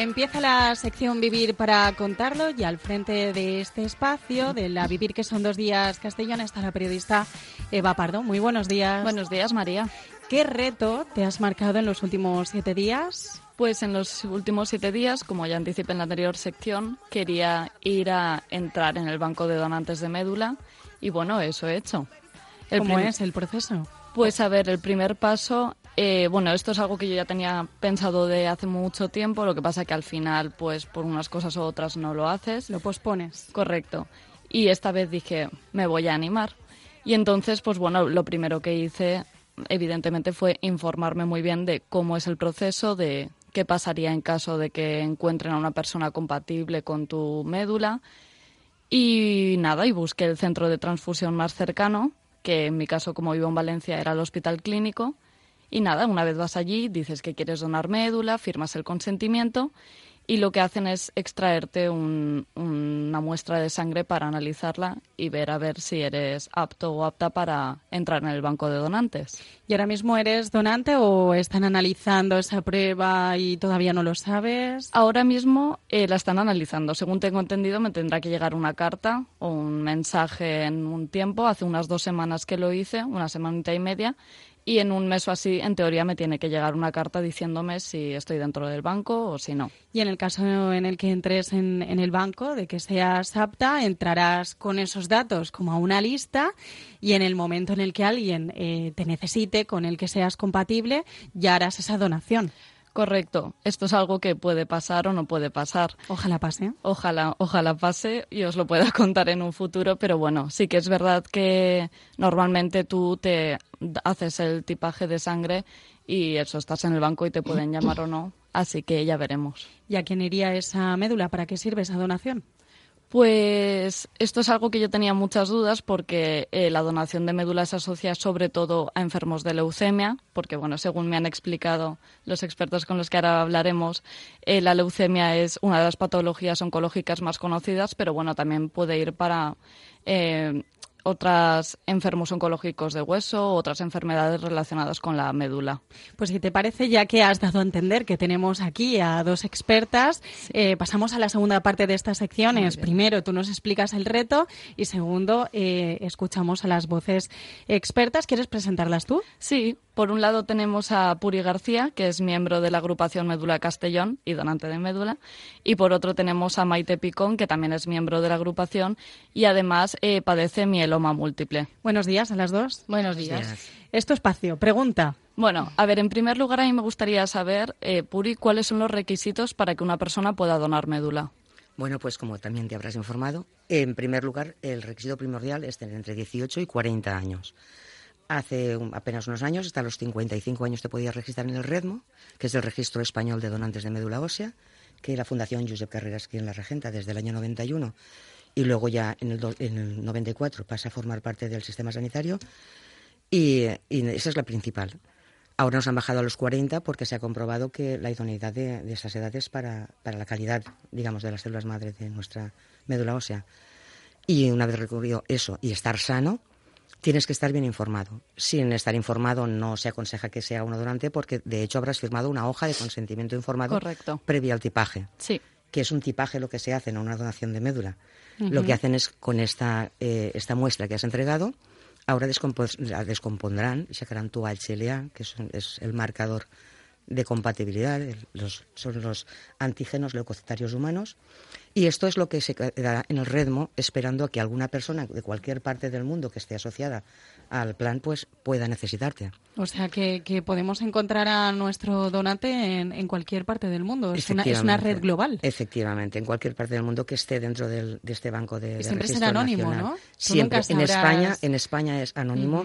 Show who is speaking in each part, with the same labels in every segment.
Speaker 1: Empieza la sección Vivir para contarlo y al frente de este espacio, de la Vivir que son dos días castellana, está la periodista Eva Pardo. Muy buenos días.
Speaker 2: Buenos días, María.
Speaker 1: ¿Qué reto te has marcado en los últimos siete días?
Speaker 2: Pues en los últimos siete días, como ya anticipé en la anterior sección, quería ir a entrar en el banco de donantes de médula y bueno, eso he hecho.
Speaker 1: ¿Cómo es el proceso?
Speaker 2: Pues a ver, el primer paso eh, bueno, esto es algo que yo ya tenía pensado de hace mucho tiempo, lo que pasa que al final, pues por unas cosas u otras no lo haces.
Speaker 1: Lo pospones.
Speaker 2: Correcto. Y esta vez dije, me voy a animar. Y entonces, pues bueno, lo primero que hice, evidentemente, fue informarme muy bien de cómo es el proceso, de qué pasaría en caso de que encuentren a una persona compatible con tu médula. Y nada, y busqué el centro de transfusión más cercano, que en mi caso, como vivo en Valencia, era el hospital clínico y nada, una vez vas allí, dices que quieres donar médula, firmas el consentimiento y lo que hacen es extraerte una muestra de sangre para analizarla y ver a ver si eres apto o apta para entrar en el banco de donantes.
Speaker 1: ¿Y ahora mismo eres donante o están analizando esa prueba y todavía no lo sabes?
Speaker 2: Ahora mismo eh, la están analizando. Según tengo entendido, me tendrá que llegar una carta o un mensaje en un tiempo. Hace unas dos semanas que lo hice, una semanita y media, y en un mes o así, en teoría, me tiene que llegar una carta diciéndome si estoy dentro del banco o si no.
Speaker 1: Y en el caso en el que entres en, el banco, de que seas apta, entrarás con esos datos como a una lista y en el momento en el que alguien eh, te necesite, con el que seas compatible, ya harás esa donación.
Speaker 2: Correcto. Esto es algo que puede pasar o no puede pasar.
Speaker 1: Ojalá pase.
Speaker 2: Ojalá, ojalá pase y os lo pueda contar en un futuro, pero bueno, sí que es verdad que normalmente tú te haces el tipaje de sangre y eso estás en el banco y te pueden llamar o no, así que ya veremos.
Speaker 1: ¿Y a quién iría esa médula? ¿Para qué sirve esa donación?
Speaker 2: Pues esto es algo que yo tenía muchas dudas porque eh, la donación de médula se asocia sobre todo a enfermos de leucemia, porque bueno, según me han explicado los expertos con los que ahora hablaremos, eh, la leucemia es una de las patologías oncológicas más conocidas, pero bueno, también puede ir para eh, otros enfermos oncológicos de hueso, otras enfermedades relacionadas con la médula.
Speaker 1: Pues si te parece, ya que has dado a entender que tenemos aquí a dos expertas, eh, pasamos a la segunda parte de estas secciones. Primero, tú nos explicas el reto y segundo, eh, escuchamos a las voces expertas. ¿Quieres presentarlas tú?
Speaker 2: Sí, por un lado tenemos a Puri García, que es miembro de la agrupación Médula Castellón y donante de médula, y por otro tenemos a Maite Picón, que también es miembro de la agrupación y además eh, padece mieloma múltiple.
Speaker 1: Buenos días a las dos.
Speaker 2: Buenos días.
Speaker 1: Esto espacio, pregunta.
Speaker 2: Bueno, a ver, en primer lugar a mí me gustaría saber, eh, Puri, cuáles son los requisitos para que una persona pueda donar médula.
Speaker 3: Bueno, pues como también te habrás informado, en primer lugar el requisito primordial es tener entre 18 y 40 años. Hace apenas unos años, hasta los 55 años, te podías registrar en el REDMO, que es el Registro Español de Donantes de Médula Ósea, que la Fundación Josep Carreras quien la regenta desde el año 91 y luego ya en el, en el 94 pasa a formar parte del sistema sanitario y, esa es la principal. Ahora nos han bajado a los 40 porque se ha comprobado que la idoneidad de, esas edades para, para, la calidad, digamos, de las células madre de nuestra médula ósea. Y una vez recurrido eso y estar sano, tienes que estar bien informado. Sin estar informado no se aconseja que sea uno donante porque de hecho habrás firmado una hoja de consentimiento informado
Speaker 2: Correcto.
Speaker 3: previa al tipaje.
Speaker 2: Sí.
Speaker 3: Que es un tipaje lo que se hace en una donación de médula. Lo que hacen es con esta, eh, esta muestra que has entregado, ahora la descompondrán y sacarán tu HLA, que es el marcador de compatibilidad, los, son los antígenos leucocitarios humanos, y esto es lo que se queda en el redmo, esperando a que alguna persona de cualquier parte del mundo que esté asociada al plan pues pueda necesitarte.
Speaker 1: O sea que, podemos encontrar a nuestro donante en, cualquier parte del mundo. Es una, es una, red global.
Speaker 3: Efectivamente, en cualquier parte del mundo que esté dentro de este banco de,
Speaker 1: y siempre será anónimo, ¿no?
Speaker 3: Siempre. En España, en España es anónimo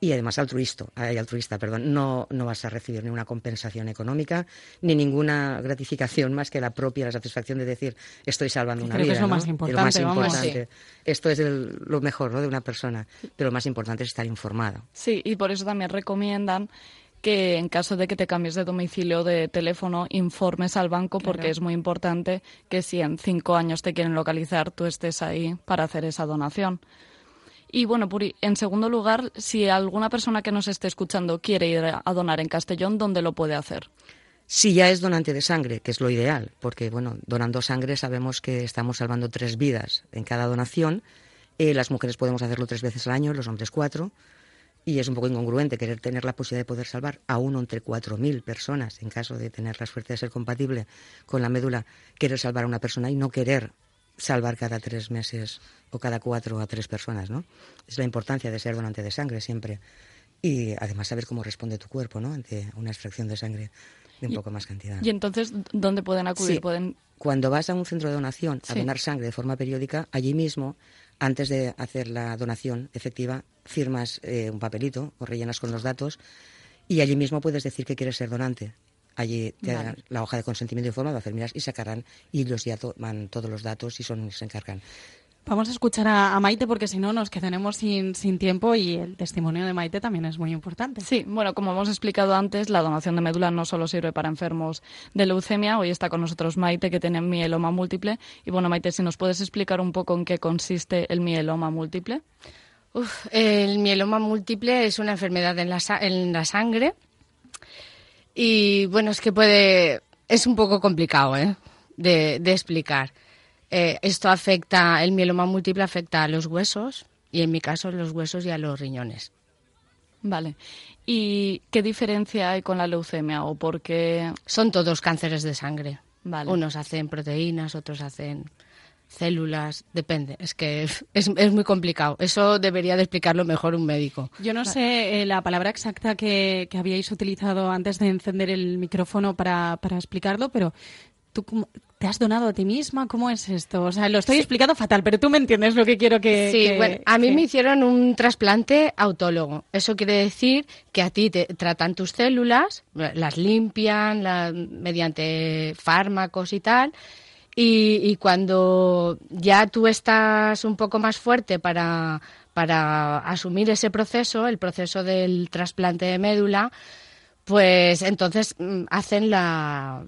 Speaker 3: y además altruista, altruista perdón, no, no vas a recibir ni una compensación económica ni ninguna gratificación más que la propia satisfacción de decir estoy salvando una vida.
Speaker 1: es lo más importante.
Speaker 3: Esto es lo mejor ¿no? de una persona, pero lo más importante es estar informado.
Speaker 2: Sí, y por eso también recomiendan que en caso de que te cambies de domicilio de teléfono, informes al banco porque es muy importante que si en cinco años te quieren localizar, tú estés ahí para hacer esa donación. Y bueno, Puri, en segundo lugar, si alguna persona que nos esté escuchando quiere ir a donar en Castellón, ¿dónde lo puede hacer?
Speaker 3: Si ya es donante de sangre, que es lo ideal, porque bueno, donando sangre sabemos que estamos salvando tres vidas en cada donación. Eh, las mujeres podemos hacerlo tres veces al año, los hombres cuatro. Y es un poco incongruente querer tener la posibilidad de poder salvar a uno entre cuatro mil personas, en caso de tener la suerte de ser compatible con la médula, querer salvar a una persona y no querer salvar cada tres meses o cada cuatro a tres personas, ¿no? Es la importancia de ser donante de sangre siempre. Y además saber cómo responde tu cuerpo, ¿no? Ante una extracción de sangre de un poco más cantidad.
Speaker 2: ¿Y entonces dónde pueden acudir? ¿Pueden...
Speaker 3: Cuando vas a un centro de donación a donar sangre de forma periódica, allí mismo, antes de hacer la donación efectiva, firmas eh, un papelito o rellenas con los datos y allí mismo puedes decir que quieres ser donante. Allí te dan la hoja de consentimiento informado, miras y sacarán y ellos ya toman todos los datos y son se encargan.
Speaker 1: Vamos a escuchar a, Maite porque si no nos quedaremos sin, sin, tiempo y el testimonio de Maite también es muy importante.
Speaker 2: Sí, bueno, como hemos explicado antes, la donación de médula no solo sirve para enfermos de leucemia. Hoy está con nosotros Maite que tiene mieloma múltiple. Y bueno, Maite, si nos puedes explicar un poco en qué consiste el mieloma múltiple.
Speaker 4: el mieloma múltiple es una enfermedad en la, en la sangre y bueno, es que puede, es un poco complicado ¿eh? de, de explicar. Eh, esto afecta, el mieloma múltiple afecta a los huesos y en mi caso los huesos y a los riñones.
Speaker 2: Vale. ¿Y qué diferencia hay con la leucemia o por qué?
Speaker 4: Son todos cánceres de sangre. Vale. Unos hacen proteínas, otros hacen células, depende. Es que es, es, muy complicado. Eso debería de explicarlo mejor un médico.
Speaker 1: Yo no sé eh, la palabra exacta que, que, habíais utilizado antes de encender el micrófono para, para explicarlo, pero ¿tú te has donado a ti misma? ¿Cómo es esto? O sea, lo estoy explicando fatal, pero tú me entiendes lo que quiero que...
Speaker 4: Sí, bueno, a mí me hicieron un trasplante autólogo. Eso quiere decir que a ti te tratan tus células, las limpian mediante fármacos y tal, y, y, cuando ya tú estás un poco más fuerte para, para asumir ese proceso, el proceso del trasplante de médula, pues entonces mm, hacen la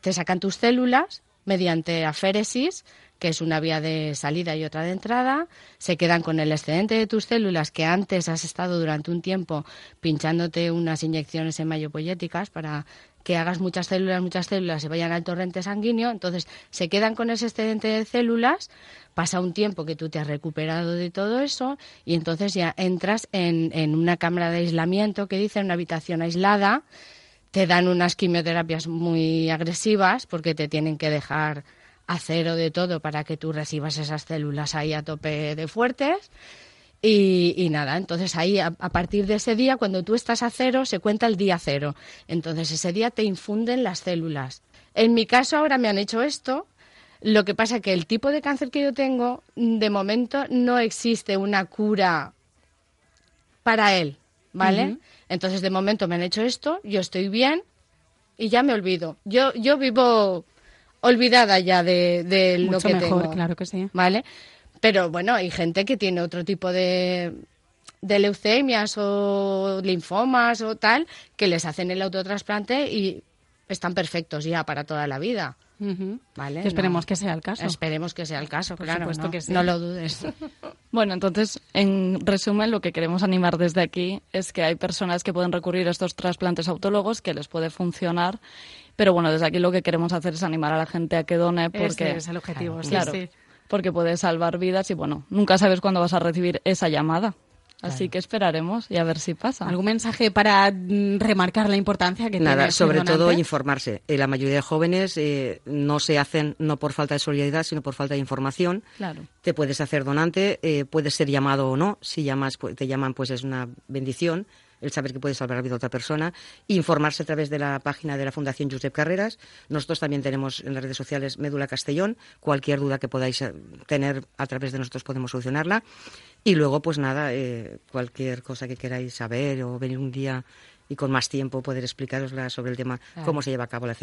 Speaker 4: te sacan tus células mediante aféresis, que es una vía de salida y otra de entrada, se quedan con el excedente de tus células que antes has estado durante un tiempo pinchándote unas inyecciones hematopoyéticas para que hagas muchas células, muchas células se vayan al torrente sanguíneo, entonces se quedan con ese excedente de células, pasa un tiempo que tú te has recuperado de todo eso y entonces ya entras en, en una cámara de aislamiento que dice, una habitación aislada, te dan unas quimioterapias muy agresivas porque te tienen que dejar a cero de todo para que tú recibas esas células ahí a tope de fuertes. Y, nada, entonces ahí a, partir de ese día, cuando tú estás a cero, se cuenta el día cero. Entonces ese día te infunden las células. En mi caso ahora me han hecho esto. Lo que pasa es que el tipo de cáncer que yo tengo, de momento no existe una cura para él, ¿vale? Entonces, de momento me han hecho esto, yo estoy bien y ya me olvido. Yo, yo vivo olvidada ya de, lo que
Speaker 1: mejor, claro que sí.
Speaker 4: ¿Vale? Pero bueno, hay gente que tiene otro tipo de, de leucemias o linfomas o tal, que les hacen el autotrasplante y están perfectos ya para toda la vida.
Speaker 1: ¿Vale? esperemos que sea el caso.
Speaker 4: Esperemos que sea el caso, claro. no, que no lo dudes.
Speaker 2: Bueno, entonces, en resumen, lo que queremos animar desde aquí es que hay personas que pueden recurrir a estos trasplantes autólogos, que les puede funcionar. Pero bueno, desde aquí lo que queremos hacer es animar a la gente a que done porque
Speaker 1: es el objetivo,
Speaker 2: claro, porque puede salvar vidas y bueno, nunca sabes cuándo vas a recibir esa llamada. Así que esperaremos y a ver si pasa.
Speaker 1: ¿Algún mensaje para mm, remarcar la importancia que
Speaker 3: Nada,
Speaker 1: tiene
Speaker 3: sobre todo informarse. Eh, la mayoría de jóvenes eh, no se hacen no por falta de solidaridad, sino por falta de información.
Speaker 2: Claro.
Speaker 3: Te puedes hacer donante, eh, puedes ser llamado o no. Si llamas, pues, te llaman, pues es una bendición el saber que puedes salvar la vida de otra persona, informarse a través de la página de la Fundación Josep Carreras. Nosotros también tenemos en las redes sociales Médula Castellón. Cualquier duda que podáis tener a través de nosotros podemos solucionarla. Y luego, pues nada, eh, cualquier cosa que queráis saber o venir un día y con más tiempo poder explicarosla sobre el tema, cómo se lleva a cabo la,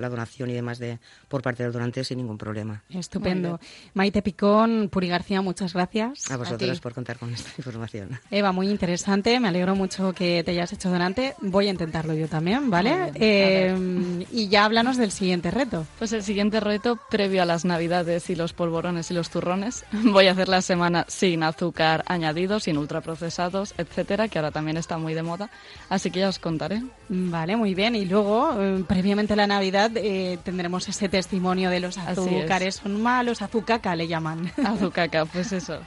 Speaker 3: la, donación y demás de por parte del donante sin ningún problema.
Speaker 1: Estupendo. Maite Picón, Puri García, muchas gracias.
Speaker 3: A vosotros por contar con esta información.
Speaker 1: Eva, muy interesante. Me alegro mucho que te hayas hecho donante. Voy a intentarlo yo también, ¿vale? Eh, y ya háblanos del siguiente reto.
Speaker 2: Pues el siguiente reto, previo a las Navidades y los polvorones y los turrones, voy a hacer la semana sin azúcar añadido, sin ultraprocesados, etcétera, que ahora también está muy de moda. Así que aquí os contaré.
Speaker 1: Vale, muy bien. Y luego, eh, previamente a la Navidad, eh, tendremos ese testimonio de los azúcares son malos, azucaca le llaman.
Speaker 2: Azucaca, pues eso.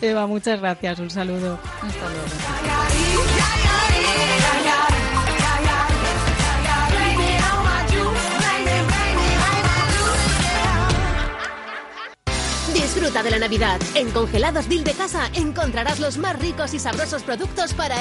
Speaker 1: Eva, muchas gracias. Un saludo.
Speaker 2: Hasta luego.
Speaker 5: Disfruta de la Navidad. En Congelados Vil de Casa encontrarás los más ricos y sabrosos productos para